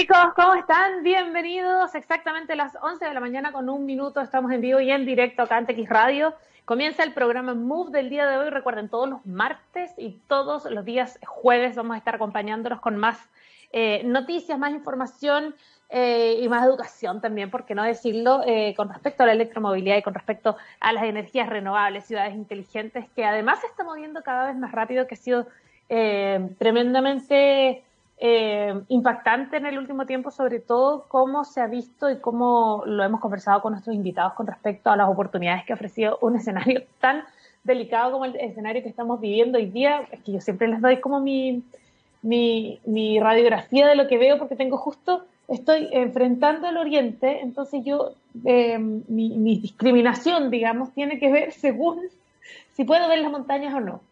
Chicos, ¿cómo están? Bienvenidos. Exactamente a las 11 de la mañana con un minuto. Estamos en vivo y en directo acá en TX Radio. Comienza el programa Move del día de hoy. Recuerden, todos los martes y todos los días jueves vamos a estar acompañándolos con más eh, noticias, más información eh, y más educación también, por qué no decirlo, eh, con respecto a la electromovilidad y con respecto a las energías renovables, ciudades inteligentes, que además se está moviendo cada vez más rápido, que ha sido tremendamente eh, impactante en el último tiempo, sobre todo cómo se ha visto y cómo lo hemos conversado con nuestros invitados con respecto a las oportunidades que ha ofrecido un escenario tan delicado como el escenario que estamos viviendo hoy día. Es que yo siempre les doy como mi, mi, radiografía de lo que veo porque tengo justo, estoy enfrentando el Oriente, entonces yo, eh, mi, mi discriminación, digamos, tiene que ver según si puedo ver las montañas o no.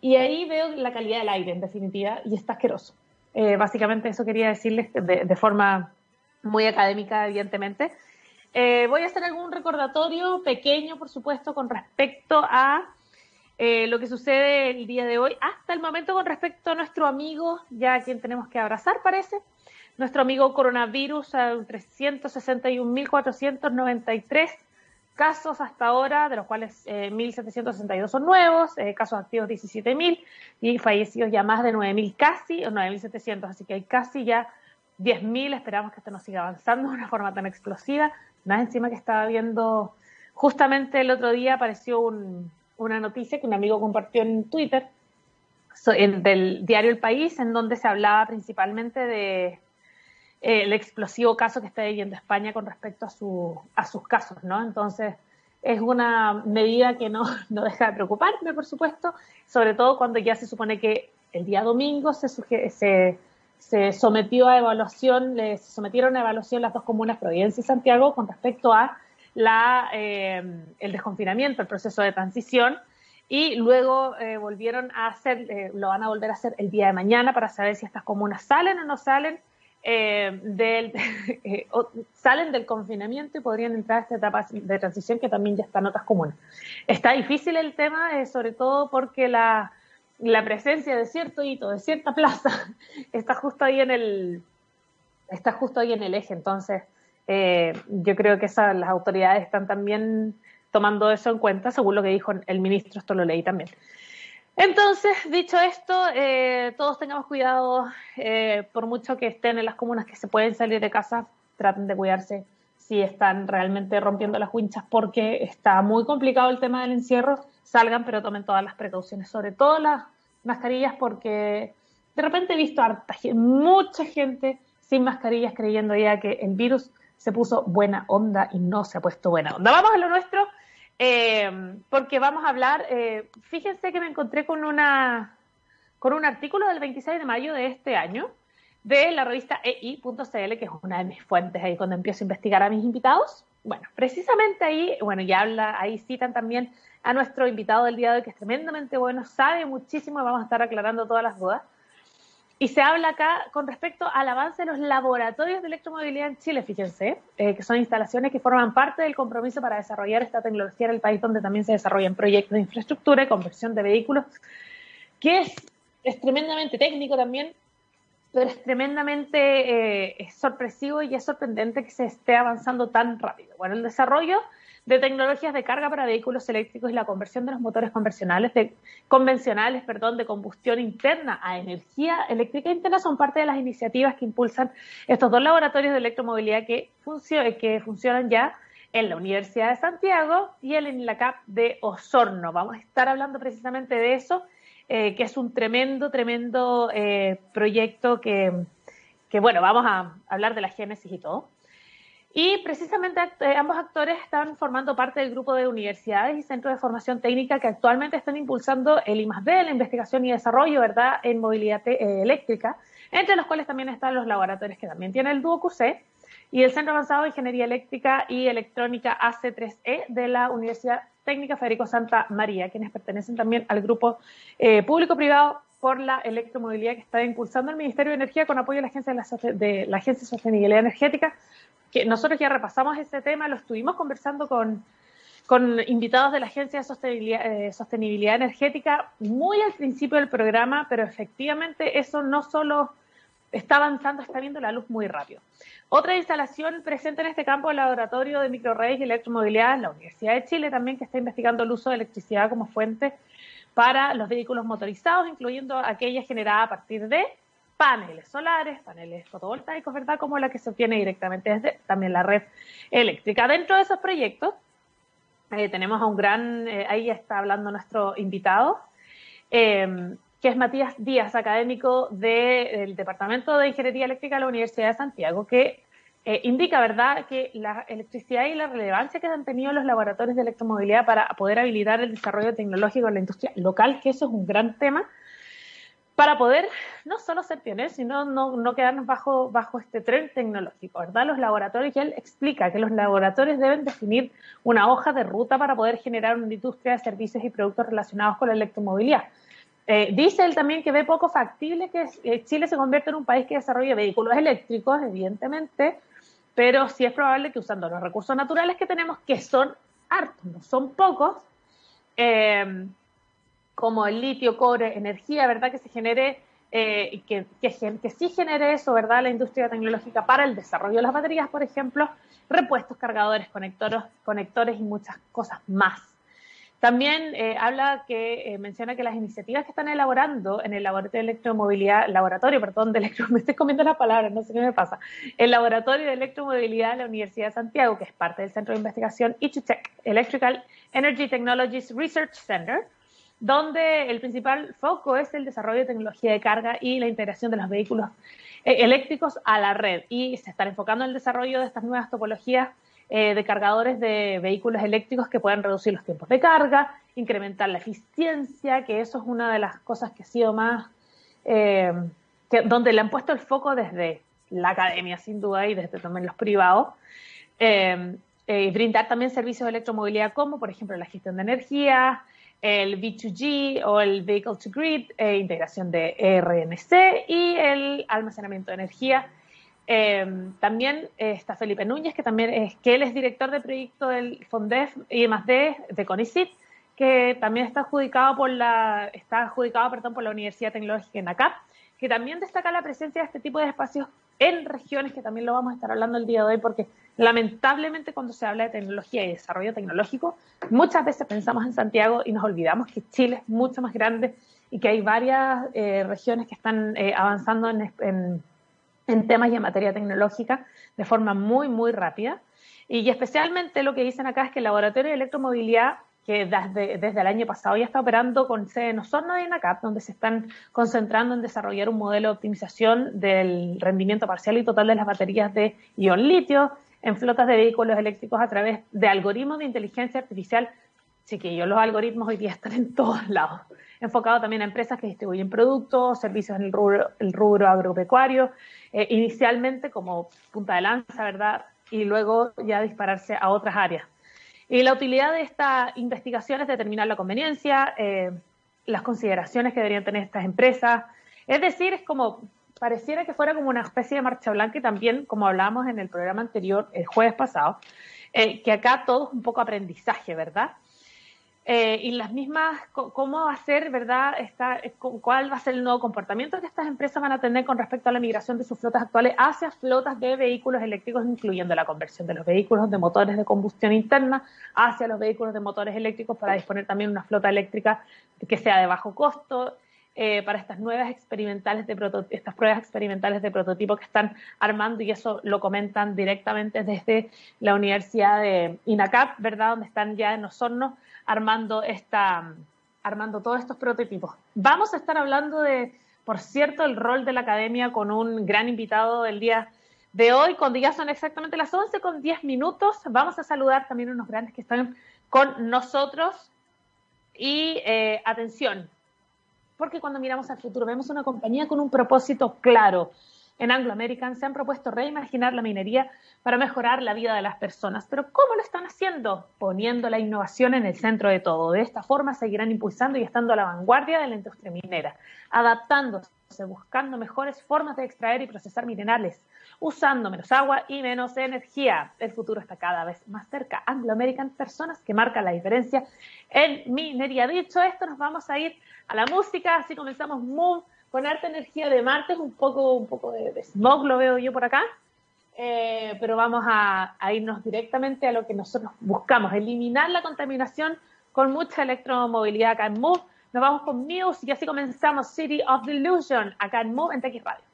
Y ahí veo la calidad del aire, en definitiva, y está asqueroso. Eh, básicamente eso quería decirles de, forma muy académica, evidentemente. Eh, voy a hacer algún recordatorio pequeño, por supuesto, con respecto a eh, lo que sucede el día de hoy, hasta el momento con respecto a nuestro amigo, ya a quien tenemos que abrazar, parece, nuestro amigo coronavirus, 361.493 casos hasta ahora, de los cuales 1.762 son nuevos, casos activos 17.000 y fallecidos ya más de 9.000 casi, o 9.700, así que hay casi ya 10.000, esperamos que esto no siga avanzando de una forma tan explosiva. Más encima que estaba viendo, justamente el otro día apareció una noticia que un amigo compartió en Twitter, del diario El País, en donde se hablaba principalmente de eh, el explosivo caso que está viviendo España con respecto a, su, a sus casos, ¿no? Entonces, es una medida que no, deja de preocuparme, por supuesto, sobre todo cuando ya se supone que el día domingo se, se, se sometió a evaluación, le sometieron a evaluación las dos comunas, Providencia y Santiago, con respecto a la, eh, el desconfinamiento, el proceso de transición, y luego eh, volvieron a hacer, eh, lo van a volver a hacer el día de mañana para saber si estas comunas salen o no salen eh, del, eh, salen del confinamiento y podrían entrar a esta etapa de transición que también ya están otras comunas. Está difícil el tema, eh, sobre todo porque la, la, presencia de cierto hito, de cierta plaza, está justo ahí en el, está justo ahí en el eje. Entonces, yo creo que esa, las autoridades están también tomando eso en cuenta, según lo que dijo el ministro, esto lo leí también. Entonces, dicho esto, eh, todos tengamos cuidado, eh, por mucho que estén en las comunas que se pueden salir de casa, traten de cuidarse si están realmente rompiendo las winchas porque está muy complicado el tema del encierro, salgan pero tomen todas las precauciones, sobre todo las mascarillas porque de repente he visto harta, mucha gente sin mascarillas creyendo ya que el virus se puso buena onda y no se ha puesto buena onda. Vamos a lo nuestro. Eh, porque vamos a hablar, eh, fíjense que me encontré con, una, con un artículo del 26 de mayo de este año de la revista EI.cl, que es una de mis fuentes ahí cuando empiezo a investigar a mis invitados. Bueno, precisamente ahí, bueno, ya habla, ahí citan también a nuestro invitado del día de hoy, que es tremendamente bueno, sabe muchísimo y vamos a estar aclarando todas las dudas. Y se habla acá con respecto al avance de los laboratorios de electromovilidad en Chile, fíjense, eh, que son instalaciones que forman parte del compromiso para desarrollar esta tecnología en el país donde también se desarrollan proyectos de infraestructura y conversión de vehículos, que es, es tremendamente técnico también, pero es tremendamente eh, sorpresivo y es sorprendente que se esté avanzando tan rápido. Bueno, el desarrollo de tecnologías de carga para vehículos eléctricos y la conversión de los motores convencionales de, convencionales perdón, de combustión interna a energía eléctrica interna son parte de las iniciativas que impulsan estos dos laboratorios de electromovilidad que, que funcionan ya en la Universidad de Santiago y en el INLACAP de Osorno. Vamos a estar hablando precisamente de eso, eh, que es un tremendo, tremendo eh, proyecto que, que, bueno, vamos a hablar de la génesis y todo. Y precisamente eh, ambos actores están formando parte del grupo de universidades y centros de formación técnica que actualmente están impulsando el I+D, la investigación y desarrollo, ¿verdad?, en movilidad eh, eléctrica, entre los cuales también están los laboratorios que también tiene el Duo QC y el Centro Avanzado de Ingeniería Eléctrica y Electrónica AC3E de la Universidad Técnica Federico Santa María, quienes pertenecen también al grupo eh, público-privado por la electromovilidad que está impulsando el Ministerio de Energía con apoyo de la Agencia de la Agencia de Sostenibilidad Energética que nosotros ya repasamos ese tema, lo estuvimos conversando con, con invitados de la Agencia de Sostenibilidad, eh, Sostenibilidad, Energética muy al principio del programa, pero efectivamente eso no solo está avanzando, está viendo la luz muy rápido. Otra instalación presente en este campo el Laboratorio de Microredes y Electromovilidad la Universidad de Chile también, que está investigando el uso de electricidad como fuente para los vehículos motorizados, incluyendo aquellas generadas a partir de paneles solares, paneles fotovoltaicos, ¿verdad? Como la que se obtiene directamente desde también la red eléctrica. Dentro de esos proyectos eh, tenemos a un gran, eh, ahí está hablando nuestro invitado, eh, que es Matías Díaz, académico del Departamento de Ingeniería Eléctrica de la Universidad de Santiago, que eh, indica, ¿verdad?, que la electricidad y la relevancia que han tenido los laboratorios de electromovilidad para poder habilitar el desarrollo tecnológico en la industria local, que eso es un gran tema, para poder no solo ser pioneros, sino no, no quedarnos bajo, bajo este tren tecnológico, ¿verdad? Los laboratorios, y él explica que los laboratorios deben definir una hoja de ruta para poder generar una industria de servicios y productos relacionados con la electromovilidad eh, dice él también que ve poco factible que eh, Chile se convierta en un país que desarrolle vehículos eléctricos, evidentemente, pero sí es probable que usando los recursos naturales que tenemos, que son hartos, no son pocos, eh, como el litio, cobre, energía, ¿verdad? Que se genere, que, que, que, sí genere eso, ¿verdad? La industria tecnológica para el desarrollo de las baterías, por ejemplo, repuestos, cargadores, conectores, conectores y muchas cosas más. También eh, habla que eh, menciona que las iniciativas que están elaborando en el laboratorio de electromovilidad, laboratorio, perdón, de electro, me estoy comiendo las palabras, no sé qué me pasa, el laboratorio de electromovilidad de la Universidad de Santiago, que es parte del Centro de Investigación ICHUTEC, Electrical Energy Technologies Research Center, donde el principal foco es el desarrollo de tecnología de carga y la integración de los vehículos eh, eléctricos a la red. Y se están enfocando en el desarrollo de estas nuevas topologías eh, de cargadores de vehículos eléctricos que puedan reducir los tiempos de carga, incrementar la eficiencia, que eso es una de las cosas que ha sido más, eh, donde le han puesto el foco desde la academia, sin duda, y desde también los privados. Eh, brindar también servicios de electromovilidad como, por ejemplo, la gestión de energía, el V2G o el Vehicle to Grid, integración de RNC y el almacenamiento de energía. Em, también eh, está Felipe Núñez, que también es, que él es director de proyecto del FONDEF y más de, de que también está adjudicado por la, está adjudicado, perdón, por la Universidad Tecnológica en ACAP, que también destaca la presencia de este tipo de espacios en regiones, que también lo vamos a estar hablando el día de hoy, porque lamentablemente cuando se habla de tecnología y desarrollo tecnológico, muchas veces pensamos en Santiago y nos olvidamos que Chile es mucho más grande y que hay varias eh, regiones que están eh, avanzando en en temas y en materia tecnológica de forma muy, muy rápida. Y especialmente lo que dicen acá es que el Laboratorio de Electromovilidad, que desde, el año pasado ya está operando con sede en Osorno y en ACAP, donde se están concentrando en desarrollar un modelo de optimización del rendimiento parcial y total de las baterías de ion litio en flotas de vehículos eléctricos a través de algoritmos de inteligencia artificial. Chiquillos, los algoritmos hoy día están en todos lados enfocado también a empresas que distribuyen productos, servicios en el rubro, el rubro agropecuario, eh, inicialmente como punta de lanza, ¿verdad? Y luego ya dispararse a otras áreas. Y la utilidad de esta investigación es determinar la conveniencia, eh, las consideraciones que deberían tener estas empresas. Es decir, es como, pareciera que fuera como una especie de marcha blanca y también, como hablábamos en el programa anterior, el jueves pasado, eh, que acá todo es un poco aprendizaje, ¿verdad? Eh, y las mismas, cómo va a ser, ¿verdad? Esta, ¿Cuál va a ser el nuevo comportamiento que estas empresas van a tener con respecto a la migración de sus flotas actuales hacia flotas de vehículos eléctricos, incluyendo la conversión de los vehículos de motores de combustión interna hacia los vehículos de motores eléctricos para disponer también una flota eléctrica que sea de bajo costo? Eh, para estas nuevas experimentales de estas pruebas experimentales de prototipo que están armando y eso lo comentan directamente desde la Universidad de INACAP, ¿verdad? Donde están ya en los hornos armando, esta, armando todos estos prototipos. Vamos a estar hablando de, por cierto, el rol de la academia con un gran invitado del día de hoy, cuando ya son exactamente las 11 con 10 minutos. Vamos a saludar también a unos grandes que están con nosotros. Y eh, atención, porque cuando miramos al futuro vemos una compañía con un propósito claro, en Anglo American se han propuesto reimaginar la minería para mejorar la vida de las personas. Pero ¿cómo lo están haciendo? Poniendo la innovación en el centro de todo. De esta forma seguirán impulsando y estando a la vanguardia de la industria minera, adaptándose, buscando mejores formas de extraer y procesar minerales, usando menos agua y menos energía. El futuro está cada vez más cerca. Anglo American, personas que marcan la diferencia en minería. Dicho esto, nos vamos a ir a la música, así comenzamos Move con harta energía de martes, un poco, un poco de, smog lo veo yo por acá, eh, pero vamos a, irnos directamente a lo que nosotros buscamos, eliminar la contaminación con mucha electromovilidad acá en Move. Nos vamos con Muse y así comenzamos City of Delusion acá en Move en TX Radio.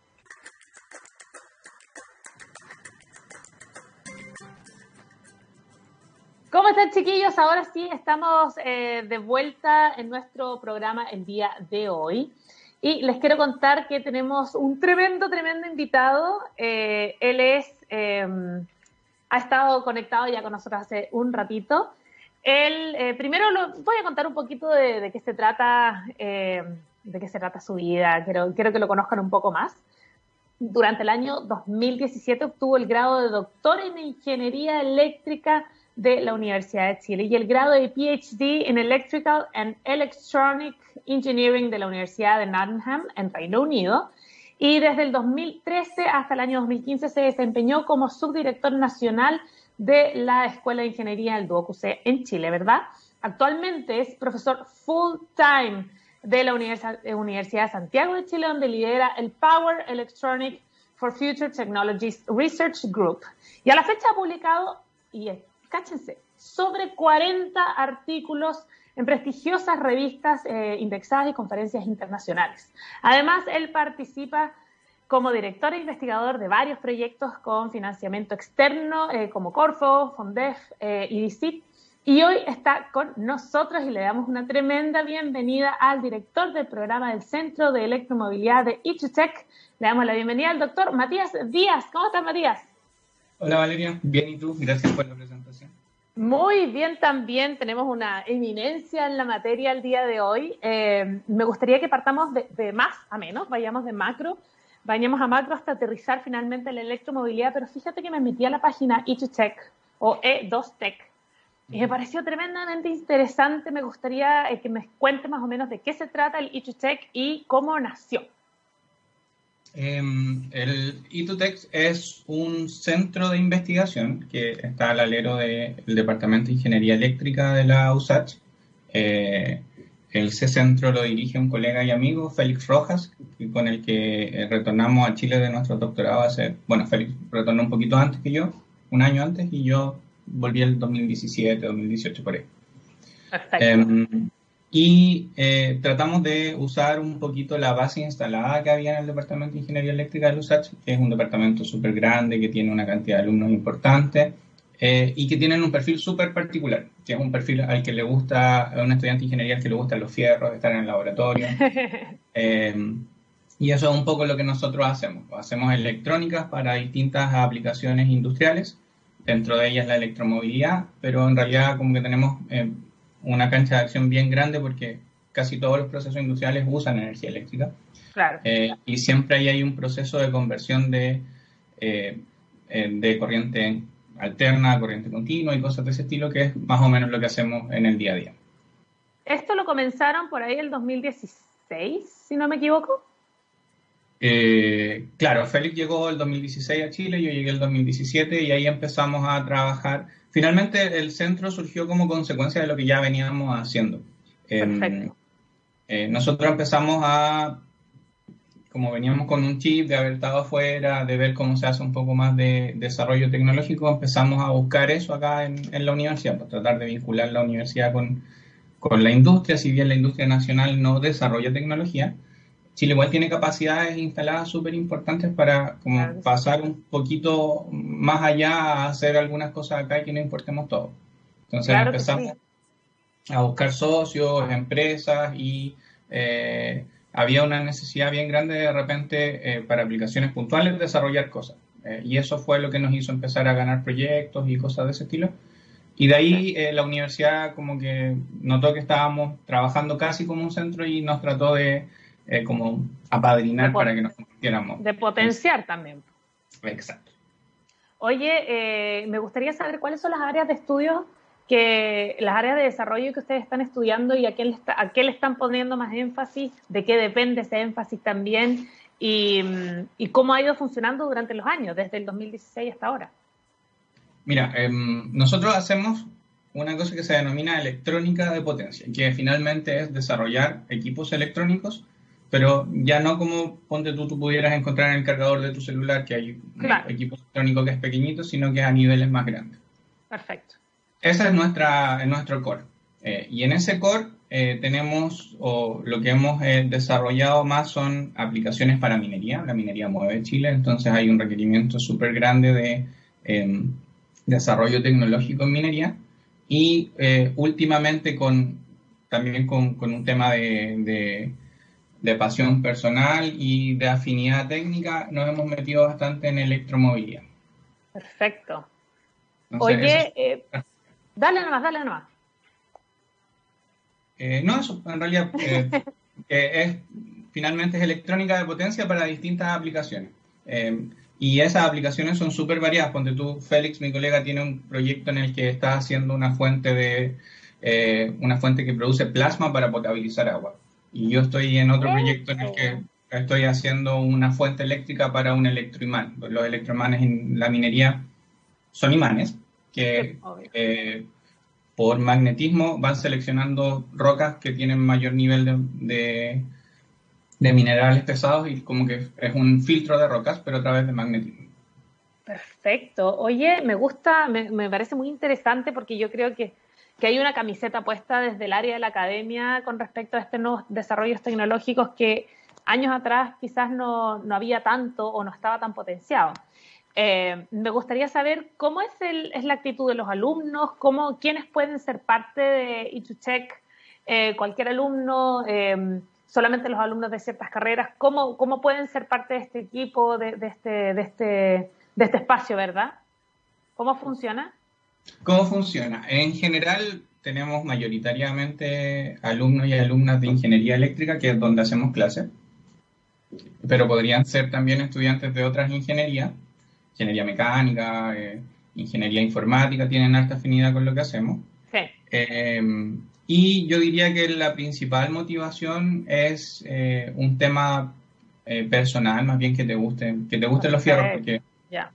¿Cómo están chiquillos? Ahora sí estamos eh, de vuelta en nuestro programa el día de hoy. Y les quiero contar que tenemos un tremendo, tremendo invitado. Eh, él es, em, ha estado conectado ya con nosotros hace un ratito. Él, eh, primero lo, voy a contar un poquito de, qué se trata, em, de qué se trata su vida. Quiero, quiero que lo conozcan un poco más. Durante el año 2017 obtuvo el grado de doctor en ingeniería eléctrica de la Universidad de Chile y el grado de PhD en Electrical and Electronic Engineering de la Universidad de Nottingham en Reino Unido. Y desde el 2013 hasta el año 2015 se desempeñó como subdirector nacional de la Escuela de Ingeniería del DUOCUC en Chile, ¿verdad? Actualmente es profesor full time de la Universidad de Santiago de Chile, donde lidera el Power Electronic for Future Technologies Research Group. Y a la fecha ha publicado, y cáchense, sobre 40 artículos en prestigiosas revistas eh, indexadas y conferencias internacionales. Además, él participa como director e investigador de varios proyectos con financiamiento externo, eh, como Corfo, Fondef eh, y DICIT, y hoy está con nosotros y le damos una tremenda bienvenida al director del programa del Centro de Electromovilidad de Ichutech. Le damos la bienvenida al doctor Matías Díaz. ¿Cómo estás, Matías? Hola, Valeria. Bien, ¿y tú? Gracias por la presentación. Muy bien, también tenemos una eminencia en la materia el día de hoy. Eh, me gustaría que partamos de, más a menos, vayamos de macro, vayamos a macro hasta aterrizar finalmente la electromovilidad, pero fíjate que me metí a la página E2Tech o E2Tech y me pareció tremendamente interesante. Me gustaría eh, que me cuente más o menos de qué se trata el E2Tech y cómo nació. Em, el E2Tex es un centro de investigación que está al alero del Departamento de Ingeniería Eléctrica de la USACH. Eh, el C-Centro lo dirige un colega y amigo, Félix Rojas, con el que eh, retornamos a Chile de nuestro doctorado hace, bueno, Félix retornó un poquito antes que yo, un año antes, y yo volví el 2017, 2018 por ahí. Perfecto. Em, y eh, tratamos de usar un poquito la base instalada que había en el Departamento de Ingeniería Eléctrica de USACH, que es un departamento súper grande, que tiene una cantidad de alumnos importante eh, y que tienen un perfil súper particular, que es un perfil al que le gusta, a un estudiante de ingeniería al que le gustan los fierros, estar en el laboratorio. Eh, y eso es un poco lo que nosotros hacemos. Hacemos electrónicas para distintas aplicaciones industriales, dentro de ellas la electromovilidad, pero en realidad como que tenemos una cancha de acción bien grande porque casi todos los procesos industriales usan energía eléctrica. Claro. Eh, y siempre ahí hay un proceso de conversión de, eh, eh, de corriente alterna a corriente continua y cosas de ese estilo, que es más o menos lo que hacemos en el día a día. ¿Esto lo comenzaron por ahí el 2016, si no me equivoco? claro, Félix llegó el 2016 a Chile, yo llegué el 2017 y ahí empezamos a trabajar Finalmente, el centro surgió como consecuencia de lo que ya veníamos haciendo. Em, eh, nosotros empezamos a, como veníamos con un chip de haber estado afuera, de ver cómo se hace un poco más de desarrollo tecnológico, empezamos a buscar eso acá en, la universidad, para pues, tratar de vincular la universidad con, con la industria, si bien la industria nacional no desarrolla tecnología Chile igual tiene capacidades instaladas súper importantes para como pasar un poquito más allá a hacer algunas cosas acá y que no importemos todo. Entonces empezamos a buscar socios, empresas y eh, había una necesidad bien grande de repente eh, para aplicaciones puntuales de desarrollar cosas. Eh, y eso fue lo que nos hizo empezar a ganar proyectos y cosas de ese estilo. Y de ahí la universidad como que notó que estábamos trabajando casi como un centro y nos trató de eh, como apadrinar para que nos convirtiéramos. De potenciar también. Exacto. Oye, eh, me gustaría saber cuáles son las áreas de estudio que las áreas de desarrollo que ustedes están estudiando y a qué, le a qué le están poniendo más énfasis, de qué depende ese énfasis también y, y, cómo ha ido funcionando durante los años, desde el 2016 hasta ahora. Mira, em, nosotros hacemos una cosa que se denomina electrónica de potencia, que finalmente es desarrollar equipos electrónicos pero ya no como ponte tú, tú pudieras encontrar en el cargador de tu celular, que hay un equipo electrónico que es pequeñito, sino que es a niveles más grandes. Perfecto. Ese es, nuestra, nuestro core. Eh, y en ese core eh, tenemos, o lo que hemos eh, desarrollado más son aplicaciones para minería. La minería mueve Chile, entonces hay un requerimiento súper grande de em, desarrollo tecnológico en minería. Y últimamente con también con, un tema de, de, pasión personal y de afinidad técnica, nos hemos metido bastante en electromovilidad. Perfecto. Oye, eh, dale nomás, dale nomás. Eh, no, eso en realidad eh, es, finalmente es electrónica de potencia para distintas aplicaciones. y esas aplicaciones son súper variadas. Ponte tú, Félix, mi colega, tiene un proyecto en el que está haciendo una fuente de eh, una fuente que produce plasma para potabilizar agua. Y yo estoy en otro proyecto en el que estoy haciendo una fuente eléctrica para un electroimán. Los electroimanes en la minería son imanes que eh, por magnetismo van seleccionando rocas que tienen mayor nivel de, de, minerales pesados y como que es un filtro de rocas, pero a través de magnetismo. Perfecto. Oye, me gusta, me, me parece muy interesante porque yo creo que que hay una camiseta puesta desde el área de la academia con respecto a estos nuevos desarrollos tecnológicos que años atrás quizás no, había tanto o no estaba tan potenciado. Eh, me gustaría saber cómo es, el, es la actitud de los alumnos, cómo, quiénes pueden ser parte de E2Check, eh, cualquier alumno, eh, solamente los alumnos de ciertas carreras, cómo, cómo pueden ser parte de este equipo, de, este, de, este, de este espacio, ¿verdad? ¿Cómo funciona? ¿Cómo funciona? En general tenemos mayoritariamente alumnos y alumnas de ingeniería eléctrica, que es donde hacemos clases, pero podrían ser también estudiantes de otras ingenierías, ingeniería mecánica, eh, ingeniería informática, tienen alta afinidad con lo que hacemos. Sí. Eh, y yo diría que la principal motivación es eh, un tema personal, más bien que te gusten, que te gusten los fierros, porque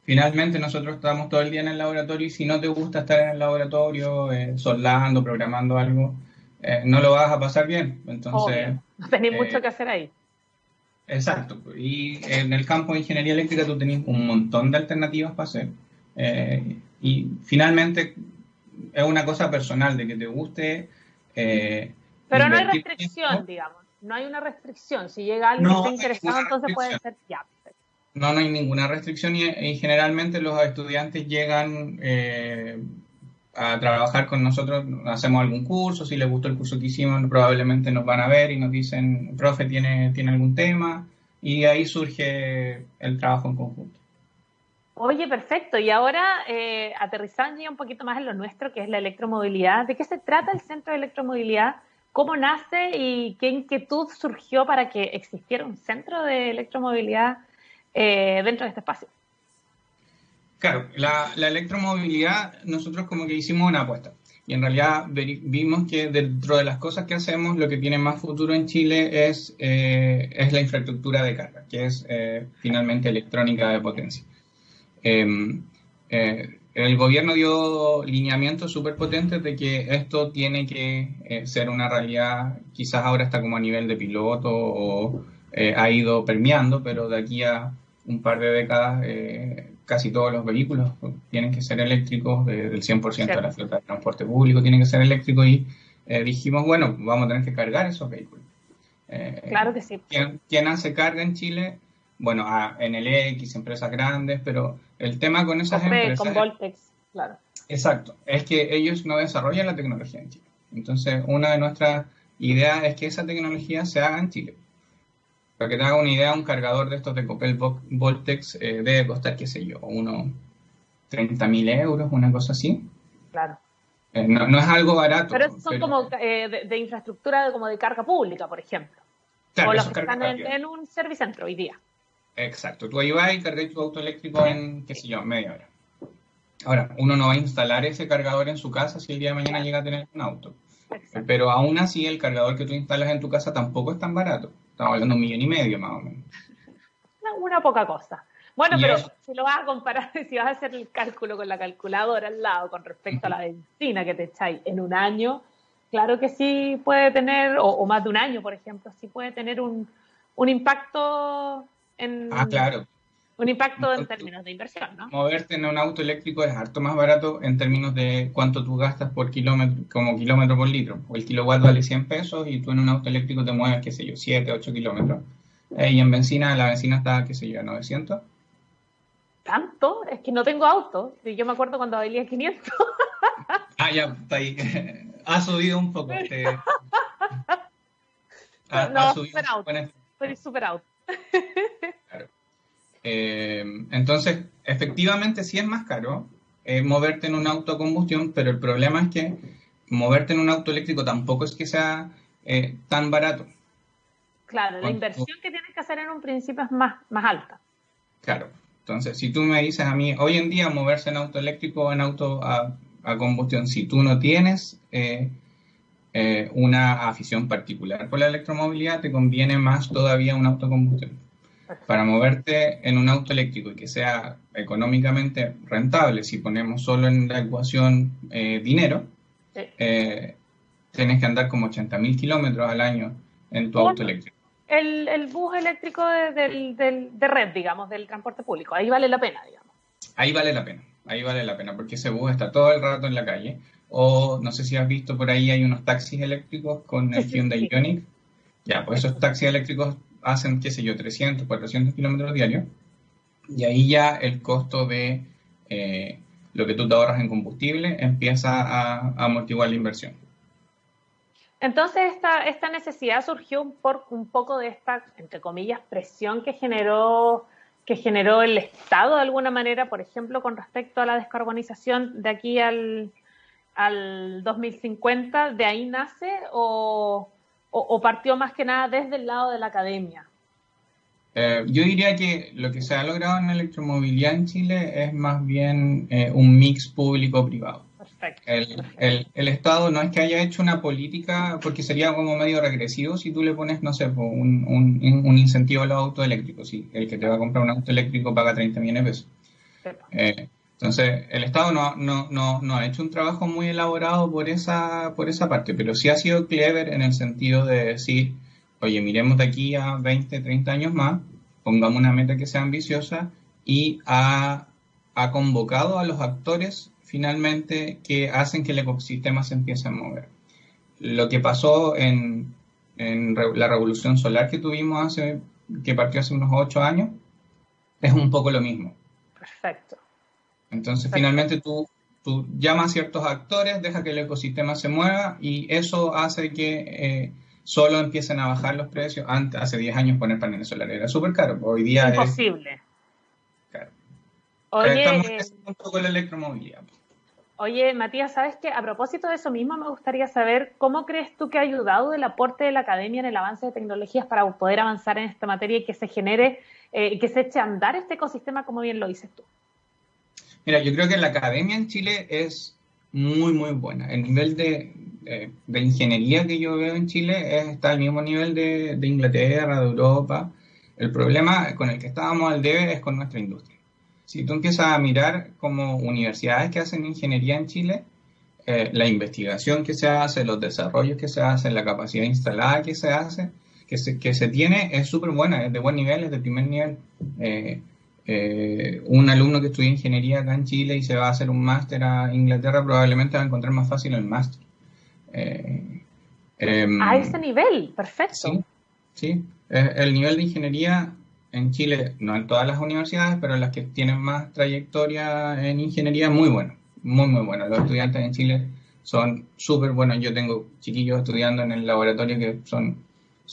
Finalmente nosotros estamos todo el día en el laboratorio y si no te gusta estar en el laboratorio eh, soldando, programando algo, eh, no lo vas a pasar bien. Entonces, tenéis mucho eh, que hacer ahí. Exacto. Y en el campo de ingeniería eléctrica tú tenés un montón de alternativas para hacer. Y finalmente es una cosa personal de que te guste. Pero no hay restricción, digamos. No hay una restricción. Si llega alguien que esté interesado, entonces puede ser ya. No, no hay ninguna restricción y, generalmente los estudiantes llegan eh, a trabajar con nosotros, hacemos algún curso, si les gustó el curso que hicimos probablemente nos van a ver y nos dicen, profe, ¿tiene, tiene algún tema? Y ahí surge el trabajo en conjunto. Oye, perfecto. Y ahora, eh, aterrizando ya un poquito más en lo nuestro, que es la electromovilidad, ¿de qué se trata el Centro de Electromovilidad? ¿Cómo nace y qué inquietud surgió para que existiera un centro de electromovilidad eh, dentro de este espacio. Claro, la, electromovilidad, nosotros como que hicimos una apuesta. Y en realidad vimos que dentro de las cosas que hacemos, lo que tiene más futuro en Chile es, eh, es la infraestructura de carga, que es eh, finalmente electrónica de potencia. Em, el gobierno dio lineamientos súper potentes de que esto tiene que ser una realidad, quizás ahora está como a nivel de piloto o ha ido permeando, pero de aquí a un par de décadas eh, casi todos los vehículos tienen que ser eléctricos, del 100% de la flota de transporte público tiene que ser eléctrico y eh, dijimos, bueno, vamos a tener que cargar esos vehículos. Eh, claro que sí. ¿quién, hace carga en Chile? Bueno, a NLX, empresas grandes, pero el tema con esas empresas... Con Voltex, claro. Exacto, es que ellos no desarrollan la tecnología en Chile. Entonces, una de nuestras ideas es que esa tecnología se haga en Chile. Para que te haga una idea, un cargador de estos de Copel Voltex eh, debe costar, qué sé yo, unos 30.000 euros, una cosa así. Claro. Eh, no, es algo barato. Pero esos son como eh, de, infraestructura como de carga pública, por ejemplo. Claro, o los que están en, un servicentro hoy día. Exacto. Tú ahí vas y cargas tu auto eléctrico en, qué sé yo, media hora. Ahora, uno no va a instalar ese cargador en su casa si el día de mañana llega a tener un auto. Pero aún así, el cargador que tú instalas en tu casa tampoco es tan barato. Estamos hablando de un millón y medio más o menos. Una, poca cosa. Bueno, pero si lo vas a comparar, si vas a hacer el cálculo con la calculadora al lado con respecto a la benzina que te echáis en un año, claro que sí puede tener, o, más de un año, por ejemplo, sí puede tener un, un impacto en... Ah, claro. Un impacto en términos de inversión, ¿no? Moverte en un auto eléctrico es harto más barato en términos de cuánto tú gastas por kilómetro, como kilómetro por litro. O el kilowatt vale 100 pesos y tú en un auto eléctrico te mueves, qué sé yo, 7, 8 kilómetros. Eh, y en benzina, la benzina está, qué sé yo, a 900. ¿Tanto? Es que no tengo auto. Yo me acuerdo cuando valía 500. ah, ya, está ahí. ha subido un poco. Este... Ha, no, ha super auto. Soy super auto. claro. Eh, entonces, efectivamente sí es más caro eh, moverte en un auto a combustión, pero el problema es que moverte en un auto eléctrico tampoco es que sea eh, tan barato. Claro, la inversión que tienes que hacer en un principio es más, más alta. Claro, entonces si tú me dices a mí, hoy en día moverse en auto eléctrico o en auto a, combustión, si tú no tienes una afición particular por la electromovilidad, te conviene más todavía un auto a combustión para moverte en un auto eléctrico y que sea económicamente rentable, si ponemos solo en la ecuación eh, dinero, eh, tienes que andar como 80.000 kilómetros al año en tu auto eléctrico. El, bus eléctrico de, de, red, digamos, del transporte público, ahí vale la pena, digamos. Ahí vale la pena, ahí vale la pena, porque ese bus está todo el rato en la calle. O no sé si has visto por ahí, hay unos taxis eléctricos con el Hyundai Ioniq. Ya, pues esos taxis eléctricos hacen, qué sé yo, 300, 400 kilómetros diarios, y ahí ya el costo de eh, lo que tú te ahorras en combustible empieza a, amortiguar la inversión. Entonces, esta, esta necesidad surgió por un poco de esta, entre comillas, presión que generó, que generó el Estado de alguna manera, por ejemplo, con respecto a la descarbonización de aquí al, al 2050, ¿de ahí nace o, o, partió más que nada desde el lado de la academia? Eh, yo diría que lo que se ha logrado en electromovilidad en Chile es más bien eh, un mix público-privado. Perfecto. El, el, Estado no es que haya hecho una política, porque sería como medio regresivo si tú le pones, no sé, un, un, incentivo a los autos eléctricos. Si el que te va a comprar un auto eléctrico paga 30 millones de pesos. Eh, entonces, el Estado no, ha hecho un trabajo muy elaborado por esa, por esa parte, pero sí ha sido clever en el sentido de decir, oye, miremos de aquí a 20, 30 años más, pongamos una meta que sea ambiciosa y ha, ha convocado a los actores finalmente que hacen que el ecosistema se empiece a mover. Lo que pasó en, en la revolución solar que tuvimos hace, que partió hace unos 8 años, es un poco lo mismo. Perfecto. Entonces, finalmente tú, tú llamas a ciertos actores, deja que el ecosistema se mueva y eso hace que eh, solo empiecen a bajar los precios. Antes, hace 10 años poner paneles solares era súper caro, hoy día Imposible. Claro. Oye, Estamos la electromovilidad. Oye, Matías, ¿sabes qué? A propósito de eso mismo, me gustaría saber cómo crees tú que ha ayudado el aporte de la academia en el avance de tecnologías para poder avanzar en esta materia y que se genere, eh, que se eche a andar este ecosistema, como bien lo dices tú. Mira, yo creo que la academia en Chile es muy, muy buena. El nivel de, de, ingeniería que yo veo en Chile está al mismo nivel de, de, Inglaterra, de Europa. El problema con el que estábamos al debe es con nuestra industria. Si tú empiezas a mirar como universidades que hacen ingeniería en Chile, eh, la investigación que se hace, los desarrollos que se hacen, la capacidad instalada que se hace, que se, que se tiene, es súper buena, es de buen nivel, es de primer nivel. Eh, eh, un alumno que estudia ingeniería acá en Chile y se va a hacer un máster a Inglaterra probablemente va a encontrar más fácil el máster. Eh, em, a ese nivel, perfecto. Sí, sí. el nivel de ingeniería en Chile, no en todas las universidades, pero en las que tienen más trayectoria en ingeniería, muy bueno, muy, muy bueno. Los estudiantes en Chile son súper buenos. Yo tengo chiquillos estudiando en el laboratorio que son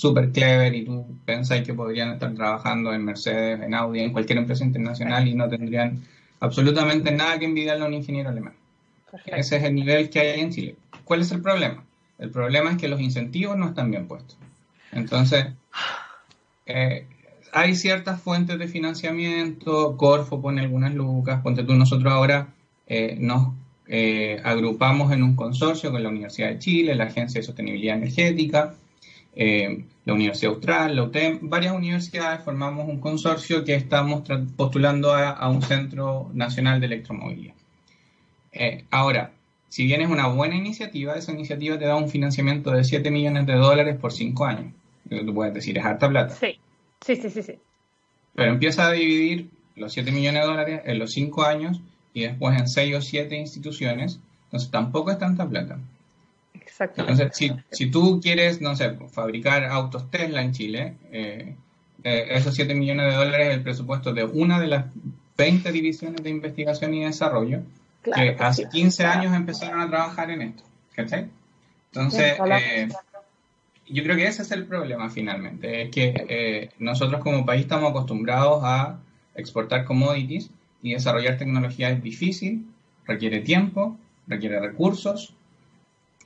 súper clever y tú pensáis que podrían estar trabajando en Mercedes, en Audi, en cualquier empresa internacional y no tendrían absolutamente nada que envidiarle a un ingeniero alemán. Ese es el nivel que hay en Chile. ¿Cuál es el problema? El problema es que los incentivos no están bien puestos. Entonces, eh, hay ciertas fuentes de financiamiento, Corfo pone algunas lucas, ponte tú, nosotros ahora eh, nos eh, agrupamos en un consorcio con la Universidad de Chile, la Agencia de Sostenibilidad Energética, eh, la Universidad Austral, la UTEM, varias universidades formamos un consorcio que estamos postulando a, un centro nacional de electromovilidad. Eh, ahora, si bien es una buena iniciativa, esa iniciativa te da un financiamiento de 7 millones de dólares por 5 años. Tú puedes decir, es harta plata. Sí. Sí, sí, sí, sí. Pero empieza a dividir los 7 millones de dólares en los 5 años y después en 6 o 7 instituciones. Entonces tampoco es tanta plata. Entonces, si, si, tú quieres, no sé, fabricar autos Tesla en Chile, eh, eh, esos 7 millones de dólares es el presupuesto de una de las 20 divisiones de investigación y desarrollo que hace 15 años empezaron a trabajar en esto. ¿Cachai? Entonces, eh, yo creo que ese es el problema finalmente, es que eh, nosotros como país estamos acostumbrados a exportar commodities y desarrollar tecnología es difícil, requiere tiempo, requiere recursos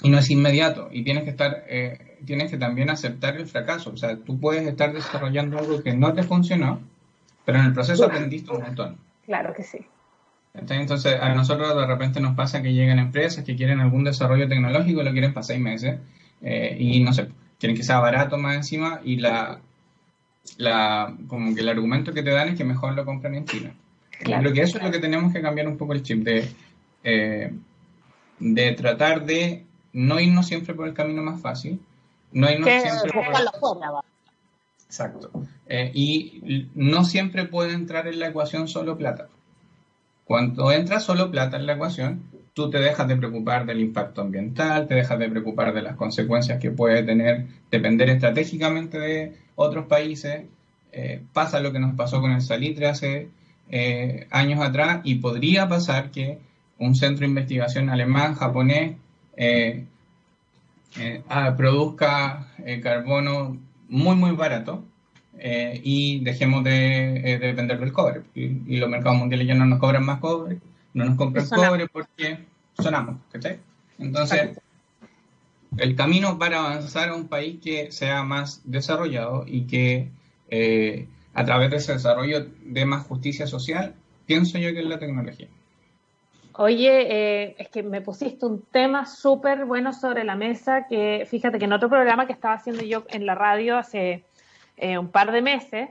y no es inmediato y tienes que estar eh, tienes que también aceptar el fracaso. O sea tú puedes estar desarrollando algo que no te funcionó pero en el proceso aprendiste un montón. Claro que sí. Entonces a nosotros de repente nos pasa que llegan empresas que quieren algún desarrollo tecnológico y lo quieren para seis meses eh, y no sé quieren que sea barato más encima y la la como que el argumento que te dan es que mejor lo compran en China. Creo que eso es lo que tenemos que cambiar un poco el chip de eh, de tratar de no irnos siempre por el camino más fácil, no irnos siempre por... Exacto. Eh, y no siempre puede entrar en la ecuación solo plata. Cuando entra solo plata en la ecuación, tú te dejas de preocupar del impacto ambiental, te dejas de preocupar de las consecuencias que puede tener depender estratégicamente de otros países. Eh, pasa lo que nos pasó con el salitre hace eh, años atrás y podría pasar que un centro de investigación alemán, japonés, eh, eh, ah, produzca eh, carbono muy, muy barato y dejemos de, depender del cobre. Y, los mercados mundiales ya no nos cobran más cobre, no nos compran cobre porque sonamos, Entonces, el camino para avanzar a un país que sea más desarrollado y que a través de ese desarrollo dé más justicia social, pienso yo que es la tecnología. Oye, eh, es que me pusiste un tema súper bueno sobre la mesa que fíjate que en otro programa que estaba haciendo yo en la radio hace eh, un par de meses,